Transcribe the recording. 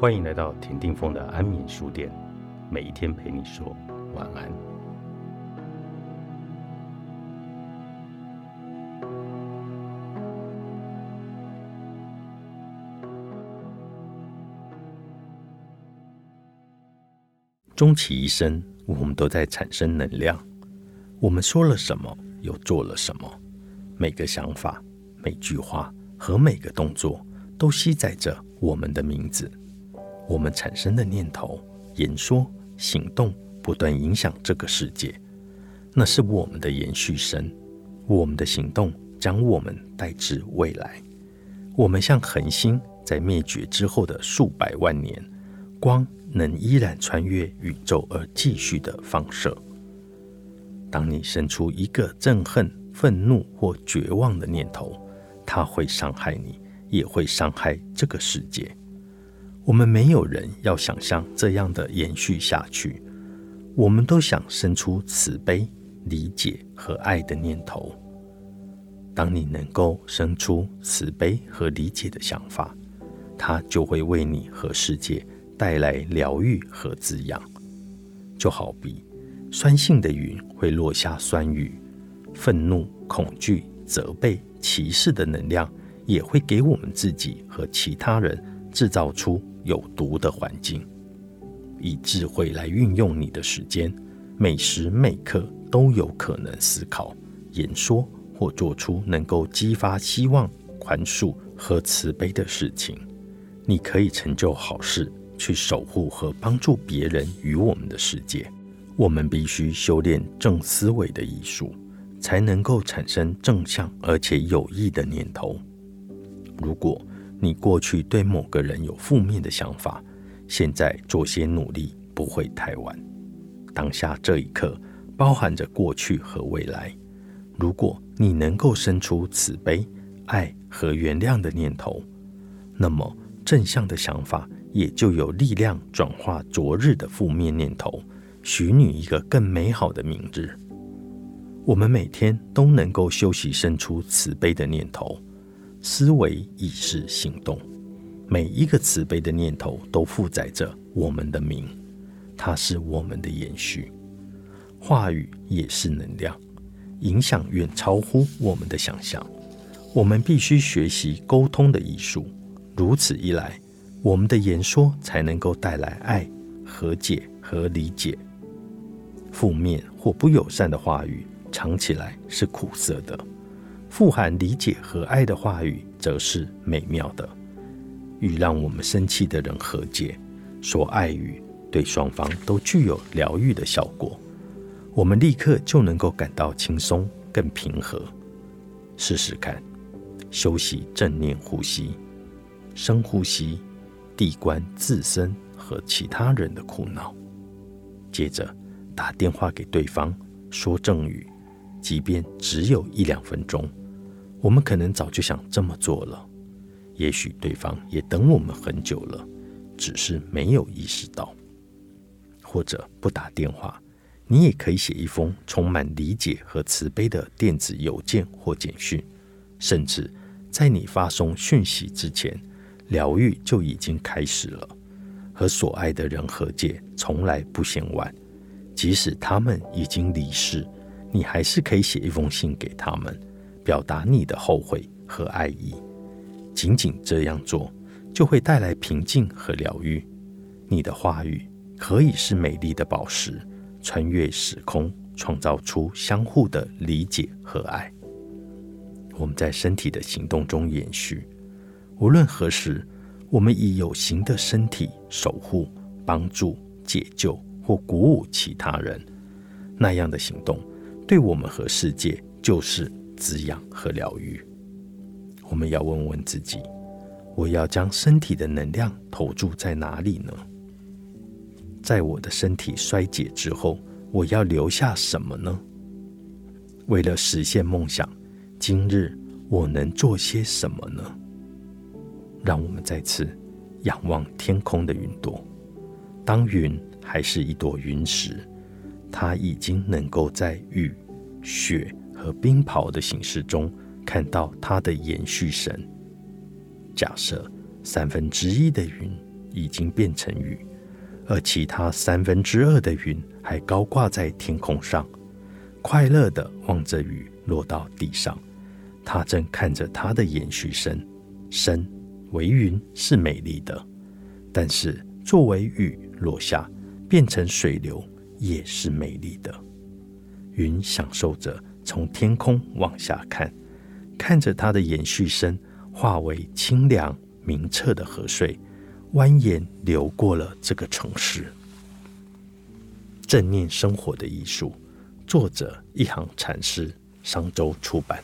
欢迎来到田定峰的安眠书店，每一天陪你说晚安。终其一生，我们都在产生能量。我们说了什么，又做了什么？每个想法、每句话和每个动作，都记载着我们的名字。我们产生的念头、言说、行动，不断影响这个世界。那是我们的延续生。我们的行动将我们带至未来。我们像恒星，在灭绝之后的数百万年，光。能依然穿越宇宙而继续的放射。当你生出一个憎恨、愤怒或绝望的念头，它会伤害你，也会伤害这个世界。我们没有人要想象这样的延续下去。我们都想生出慈悲、理解和爱的念头。当你能够生出慈悲和理解的想法，它就会为你和世界。带来疗愈和滋养，就好比酸性的云会落下酸雨，愤怒、恐惧、责备、歧视的能量也会给我们自己和其他人制造出有毒的环境。以智慧来运用你的时间，每时每刻都有可能思考、言说或做出能够激发希望、宽恕和慈悲的事情。你可以成就好事。去守护和帮助别人与我们的世界，我们必须修炼正思维的艺术，才能够产生正向而且有益的念头。如果你过去对某个人有负面的想法，现在做些努力不会太晚。当下这一刻包含着过去和未来。如果你能够生出慈悲、爱和原谅的念头，那么正向的想法。也就有力量转化昨日的负面念头，许你一个更美好的明日。我们每天都能够休息，生出慈悲的念头，思维、意识、行动。每一个慈悲的念头都负载着我们的名，它是我们的延续。话语也是能量，影响远超乎我们的想象。我们必须学习沟通的艺术，如此一来。我们的言说才能够带来爱、和解和理解。负面或不友善的话语，尝起来是苦涩的；富含理解和爱的话语，则是美妙的。与让我们生气的人和解，说爱语，对双方都具有疗愈的效果。我们立刻就能够感到轻松、更平和。试试看，休息正念呼吸，深呼吸。闭关自身和其他人的苦恼，接着打电话给对方说正语，即便只有一两分钟，我们可能早就想这么做了。也许对方也等我们很久了，只是没有意识到。或者不打电话，你也可以写一封充满理解和慈悲的电子邮件或简讯，甚至在你发送讯息之前。疗愈就已经开始了，和所爱的人和解从来不嫌晚，即使他们已经离世，你还是可以写一封信给他们，表达你的后悔和爱意。仅仅这样做，就会带来平静和疗愈。你的话语可以是美丽的宝石，穿越时空，创造出相互的理解和爱。我们在身体的行动中延续。无论何时，我们以有形的身体守护、帮助、解救或鼓舞其他人，那样的行动对我们和世界就是滋养和疗愈。我们要问问自己：我要将身体的能量投注在哪里呢？在我的身体衰竭之后，我要留下什么呢？为了实现梦想，今日我能做些什么呢？让我们再次仰望天空的云朵。当云还是一朵云时，它已经能够在雨、雪和冰雹的形式中看到它的延续神。假设三分之一的云已经变成雨，而其他三分之二的云还高挂在天空上，快乐地望着雨落到地上。他正看着他的延续神。神为云是美丽的，但是作为雨落下，变成水流也是美丽的。云享受着从天空往下看，看着它的延续声化为清凉明澈的河水，蜿蜒流过了这个城市。正念生活的艺术，作者一行禅师，商周出版。